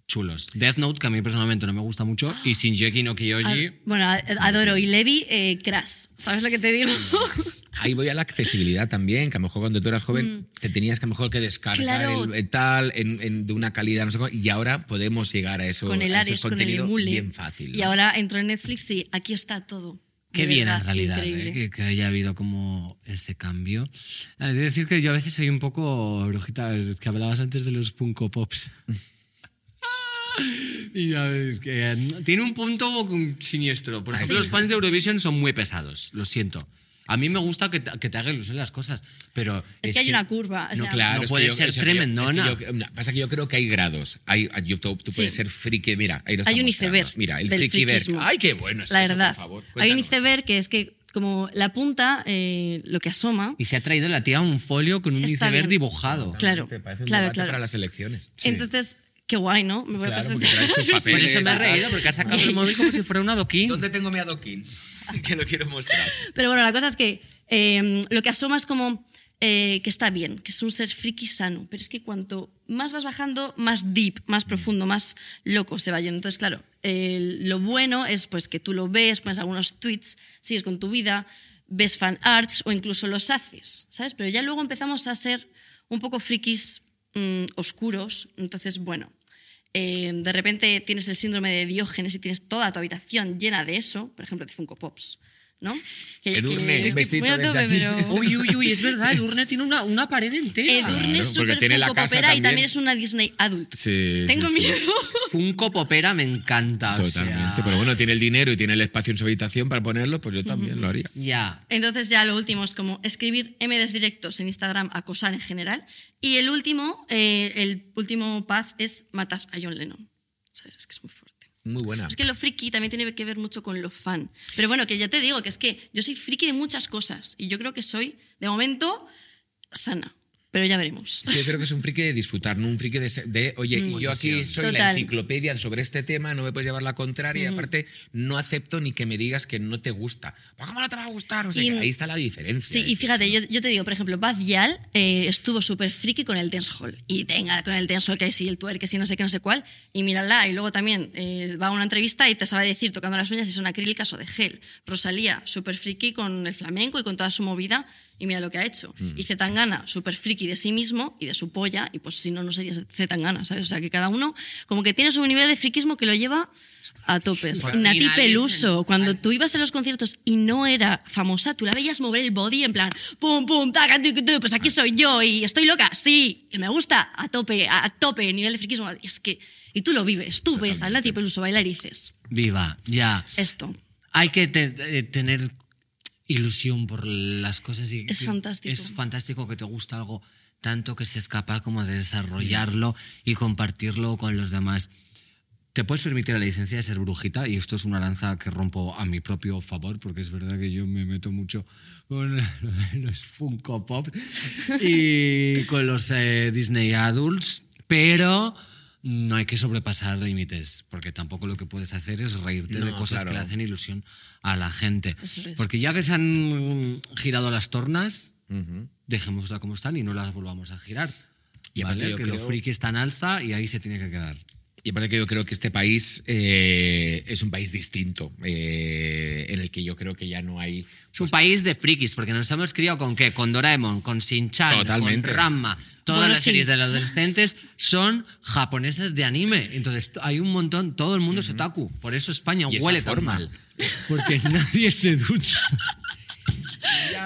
Speaker 2: chulos. Death Note, que a mí personalmente no me gusta mucho, y Shinjeki no.
Speaker 3: Ad- bueno, adoro. Y Levi, eh, Crash. ¿Sabes lo que te digo?
Speaker 1: Ahí voy a la accesibilidad también, que a lo mejor cuando tú eras joven te tenías que a lo mejor que descargar
Speaker 3: Claro.
Speaker 1: el, el tal en, en- de una calidad, no sé cómo, y ahora podemos llegar a eso.
Speaker 3: con el Ares, con el Emule.
Speaker 1: Bien fácil.
Speaker 3: Y ahora entro en Netflix y aquí está todo.
Speaker 2: Qué
Speaker 3: De
Speaker 2: bien
Speaker 3: verdad,
Speaker 2: en realidad. ¿eh? que, que haya habido como ese cambio. Es decir, que yo a veces soy un poco brujita, es que hablabas antes de los Funko Pops. y ya ves que eh, tiene un punto siniestro. Por ejemplo, los fans de Eurovision son muy pesados, lo siento. A mí me gusta que te, que te haga ilusión las cosas, pero...
Speaker 3: Es que hay una curva, o
Speaker 2: no,
Speaker 3: sea-
Speaker 2: claro, no
Speaker 1: es que
Speaker 2: puede
Speaker 1: yo-
Speaker 2: ser
Speaker 1: es que yo- es que
Speaker 2: tremendona.
Speaker 1: yo- no, pasa que yo creo que hay grados. Hay, yo- tú, tú puedes
Speaker 3: Sí.
Speaker 1: ser friki. Mira, ahí lo
Speaker 3: Hay un iceberg
Speaker 1: Mira, el friki. Ay, qué bueno es
Speaker 3: La
Speaker 1: eso,
Speaker 3: verdad.
Speaker 1: por favor.
Speaker 3: Hay un iceberg que es que como la punta, eh, lo que asoma,
Speaker 2: Y se ha traído la tía un folio con un iceberg
Speaker 3: bien.
Speaker 2: dibujado.
Speaker 3: Claro,
Speaker 1: Te parece un
Speaker 3: claro, claro.
Speaker 1: para las elecciones.
Speaker 3: entonces, qué guay, ¿no? Me voy a
Speaker 1: Claro, porque
Speaker 3: presentar.
Speaker 2: Por eso me he reído, porque ha sacado el móvil como si fuera un adoquín.
Speaker 1: ¿Dónde tengo mi adoquín? que lo quiero mostrar.
Speaker 3: Pero bueno, la cosa es que eh, lo que asoma es como eh, que está bien, que es un ser friki sano. Pero es que cuanto más vas bajando, más deep, más profundo, más loco se va yendo. Entonces, claro, eh, lo bueno es pues que tú lo ves, pones algunos tweets, sigues con tu vida, ves fan arts o incluso los haces, ¿sabes? Pero ya luego empezamos a ser un poco frikis mm, oscuros. Entonces, bueno, eh, de repente tienes el síndrome de Diógenes y tienes toda tu habitación llena de eso, por ejemplo, de Funko Pops, ¿no? Que,
Speaker 1: Edurne,
Speaker 3: que-
Speaker 1: un besito
Speaker 3: tope, pero-
Speaker 2: Uy, uy, uy, es verdad, Edurne tiene una, una pared entera.
Speaker 3: Edurne
Speaker 1: Claro,
Speaker 3: es súper
Speaker 1: tiene la
Speaker 3: Funko
Speaker 1: casa
Speaker 3: Popera y
Speaker 1: también.
Speaker 3: es una Disney adult.
Speaker 1: Sí,
Speaker 3: Tengo
Speaker 1: sí, sí.
Speaker 2: Funko Popera me encanta. o sea,
Speaker 1: Totalmente. Pero bueno, tiene el dinero y tiene el espacio en su habitación para ponerlo, pues yo también lo haría.
Speaker 2: Ya.
Speaker 3: Entonces ya lo último es como escribir MDs directos en Instagram, acosar en general. Y el último, eh, el último path es matas a John Lennon. ¿Sabes? Es que es muy fuerte.
Speaker 1: Muy buena.
Speaker 3: Es que lo friki también tiene que ver mucho con lo fan. Pero bueno, que ya te digo que es que yo soy friki de muchas cosas y yo creo que soy, de momento, sana. Pero ya veremos.
Speaker 1: Yo creo que es un friki de disfrutar, no un friki de, de, oye,
Speaker 3: Mm.
Speaker 1: yo aquí soy la
Speaker 3: Total.
Speaker 1: enciclopedia sobre este tema, no me puedes llevar la contraria, y aparte no acepto ni que me digas que no te gusta. ¿Cómo no te va a gustar? O sea,
Speaker 3: Y-
Speaker 1: que ahí está la diferencia.
Speaker 3: Sí, y fíjate, yo, yo te digo, por ejemplo, Bad Yal eh, estuvo súper friki con el dancehall. Y venga, con el dancehall, que sí, el twerk, que sí, no sé qué, no sé cuál. Y mírala, y luego también eh, va a una entrevista y te sabe decir, tocando las uñas, si son acrílicas o de gel. Rosalía, súper friki con el flamenco y con toda su movida. Y mira lo que ha hecho. Y Zetangana, súper friki de sí mismo y de su polla. Y pues si no, no sería Zetangana, ¿sabes? O sea, que cada uno como que tiene su nivel de friquismo que lo lleva a topes.
Speaker 2: Porque
Speaker 3: Nati
Speaker 2: finalizan-
Speaker 3: Peluso, cuando tú ibas a los conciertos y no era famosa, tú la veías mover el body en plan, pum, pum, taca, tu, tu, tu, pues aquí soy yo y estoy loca, sí, y me gusta, a tope, a tope, nivel de friquismo. Es que, y tú lo vives, tú ves a Nati Peluso bailar y dices,
Speaker 2: Viva, ya.
Speaker 3: esto.
Speaker 2: Hay que te- eh, tener ilusión por las cosas y
Speaker 3: Es fantástico.
Speaker 2: Es fantástico que te gusta algo tanto que seas capaz como de desarrollarlo y compartirlo con los demás. Te puedes permitir la licencia de ser brujita y esto es una lanza que rompo a mi propio favor porque es verdad que yo me meto mucho con los Funko Pop y con los eh, Disney Adults, pero no hay que sobrepasar límites porque tampoco lo que puedes hacer es reírte de cosas
Speaker 1: claro.
Speaker 2: que le hacen ilusión a la gente. Porque ya que se han girado las tornas,
Speaker 1: Ujú.
Speaker 2: dejémoslas como están y no las volvamos a girar.
Speaker 1: Y aparte
Speaker 2: ¿vale?
Speaker 1: yo
Speaker 2: que
Speaker 1: creo-
Speaker 2: lo friki está en alza y ahí se tiene que quedar.
Speaker 1: Y aparte que yo creo que este país eh, es un país distinto, eh, en el que yo creo que ya no hay...
Speaker 2: Es un país de frikis, porque nos hemos criado con qué? Con Doraemon, con Shin-Chan, con Ranma. Todas
Speaker 3: Bueno,
Speaker 2: las series
Speaker 3: sí.
Speaker 2: de los adolescentes son japonesas de anime. Entonces hay un montón, todo el mundo es otaku. Por eso España
Speaker 1: Y
Speaker 2: huele tan
Speaker 1: forma.
Speaker 2: mal. Porque nadie se ducha.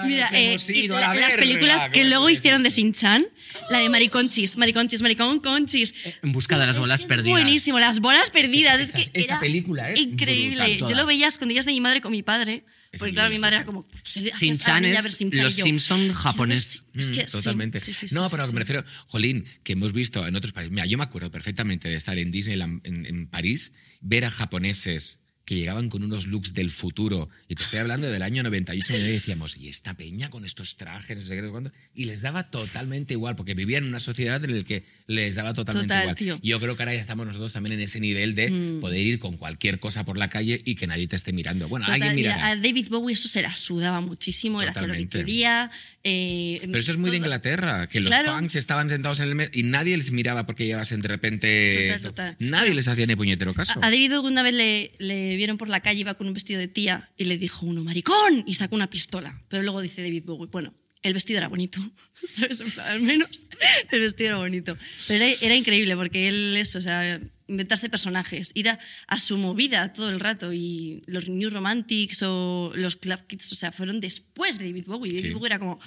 Speaker 3: Mira, eh, la-
Speaker 1: la
Speaker 3: las películas que
Speaker 1: ¿cómo
Speaker 3: luego hicieron de? Shin-Chan, la de Mariconchis, Mariconchis, Maricón Conchis.
Speaker 2: En busca de las bolas
Speaker 3: es
Speaker 2: perdidas.
Speaker 3: Buenísimo, las bolas perdidas.
Speaker 1: Esa-
Speaker 3: es que
Speaker 1: esa
Speaker 3: era
Speaker 1: película es
Speaker 3: increíble.
Speaker 2: brutal,
Speaker 3: Yo lo veía a escondidas de mi madre con mi padre.
Speaker 1: Es
Speaker 3: porque claro, mi madre era como, ¿por qué le haces a la
Speaker 2: Shin-Chan
Speaker 3: niña
Speaker 2: es los Simpson
Speaker 3: "Quiero ver
Speaker 2: japonés".
Speaker 3: Shin- Es que
Speaker 1: Mm,
Speaker 3: sí,
Speaker 1: totalmente.
Speaker 3: sí, sí, sí,
Speaker 1: no, pero me refiero, Jolín, que hemos visto en otros países. Mira, yo me acuerdo perfectamente de estar en Disneyland en, en París, ver a japoneses que llegaban con unos looks del futuro, y te estoy hablando del año 98, y decíamos, ¿y esta peña con estos trajes? No sé qué, no sé? Y les daba totalmente igual, porque vivían en una sociedad en la que les daba totalmente
Speaker 3: Total,
Speaker 1: igual.
Speaker 3: tío.
Speaker 1: Yo creo que ahora ya estamos nosotros también en ese nivel de
Speaker 3: Mm.
Speaker 1: poder ir con cualquier cosa por la calle y que nadie te esté mirando. Bueno,
Speaker 3: Total,
Speaker 1: alguien
Speaker 3: mira, a David Bowie eso se la sudaba muchísimo, era hacer lo que
Speaker 1: Totalmente.
Speaker 3: quería. eh,
Speaker 1: Pero eso es muy de
Speaker 3: todo-
Speaker 1: Inglaterra, que los
Speaker 3: Claro.
Speaker 1: punks estaban sentados en el metro y nadie les miraba porque llevasen de repente.
Speaker 3: Total, total.
Speaker 1: Nadie les hacía ni puñetero caso.
Speaker 3: A a David Bowie una vez le, le vieron por la calle, iba con un vestido de tía y le dijo uno, maricón, y sacó una pistola. Pero luego dice David Bowie, bueno, el vestido era bonito, ¿sabes? Al menos el vestido era bonito. Pero era, era increíble porque él, eso, o sea, inventarse personajes, ir a, a su movida todo el rato. Y los New Romantics o los Club Kids, o sea, fueron después de David Bowie. David
Speaker 1: Sí.
Speaker 3: Bowie era como,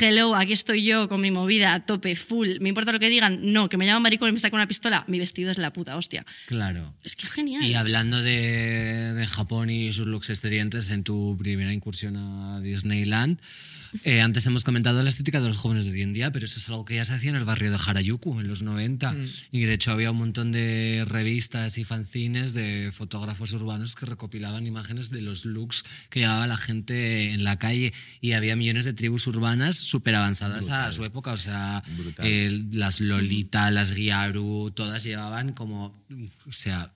Speaker 3: hello, aquí estoy yo con mi movida a tope, full. ¿Me importa lo que digan? No, que me llaman maricón y me sacan una pistola. Mi vestido es la puta hostia.
Speaker 2: Claro.
Speaker 3: Es que es genial.
Speaker 2: Y hablando de, de Japón y sus looks exteriores en tu primera incursión a Disneyland, eh, antes hemos comentado la estética de los jóvenes de hoy en día, pero eso es algo que ya se hacía en el barrio de Harajuku en los 90. Y de hecho había un montón de revistas y fanzines de fotógrafos urbanos que recopilaban imágenes de los looks que llevaba la gente en la calle. Y había millones de tribus urbanas súper avanzadas a su época. O sea, las Lolita, las Gyaru, todas llevaban como, o sea,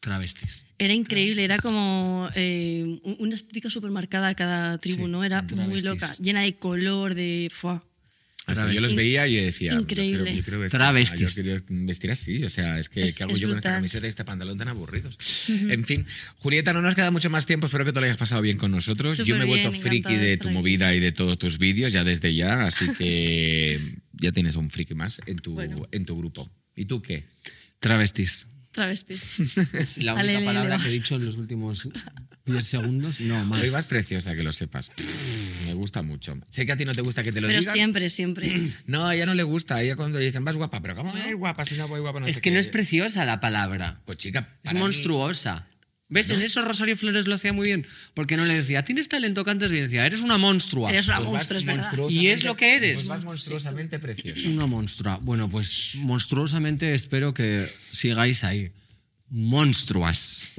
Speaker 2: travestis.
Speaker 3: Era increíble, era como eh, un- una estética súper marcada a cada tribu,
Speaker 2: Sí,
Speaker 3: ¿no? Era muy
Speaker 2: travestis.
Speaker 3: loca, llena de color, de...
Speaker 1: Sea, yo
Speaker 2: Travestis.
Speaker 1: los veía y yo decía, yo
Speaker 3: Increíble.
Speaker 1: quiero- yo quiero vestir,
Speaker 2: Travestis.
Speaker 1: o sea, yo quiero vestir así, o sea, es que
Speaker 3: Es-
Speaker 1: ¿qué hago yo con esta camiseta y este pantalón tan aburridos? En fin, Julieta, no nos queda mucho más tiempo, espero que te lo hayas pasado bien con nosotros. yo me he vuelto friki
Speaker 3: de
Speaker 1: tu
Speaker 3: aquí.
Speaker 1: movida y de todos tus vídeos ya desde ya, así que ya tienes un friki más en tu,
Speaker 3: Bueno.
Speaker 1: en tu grupo. ¿Y tú qué?
Speaker 2: Travestis.
Speaker 3: Travestis.
Speaker 2: Es la única
Speaker 3: ale,
Speaker 2: palabra que he dicho en los últimos 10 segundos. No, más.
Speaker 1: Hoy vas preciosa, que lo sepas. Me gusta mucho. Sé que a ti no te gusta que te lo
Speaker 3: Pero
Speaker 1: digan.
Speaker 3: siempre, siempre.
Speaker 1: No, a ella no le gusta. A ella cuando dicen vas guapa, pero ¿cómo es guapa si no voy guapa? No
Speaker 2: es
Speaker 1: sé
Speaker 2: que
Speaker 1: qué?
Speaker 2: no es preciosa la palabra.
Speaker 1: Pues chica,
Speaker 2: Es
Speaker 1: mí-
Speaker 2: monstruosa. ¿Ves? En eso Rosario Flores lo hacía muy bien. Porque no le decía, tienes talento que antes bien decía, eres una monstrua.
Speaker 3: Eres una
Speaker 1: Pues
Speaker 3: es
Speaker 1: monstruosamente-
Speaker 2: Y es lo que eres.
Speaker 1: Pues vas monstruosamente preciosa.
Speaker 2: Una monstrua. Bueno, pues monstruosamente espero que sigáis ahí. Monstruas.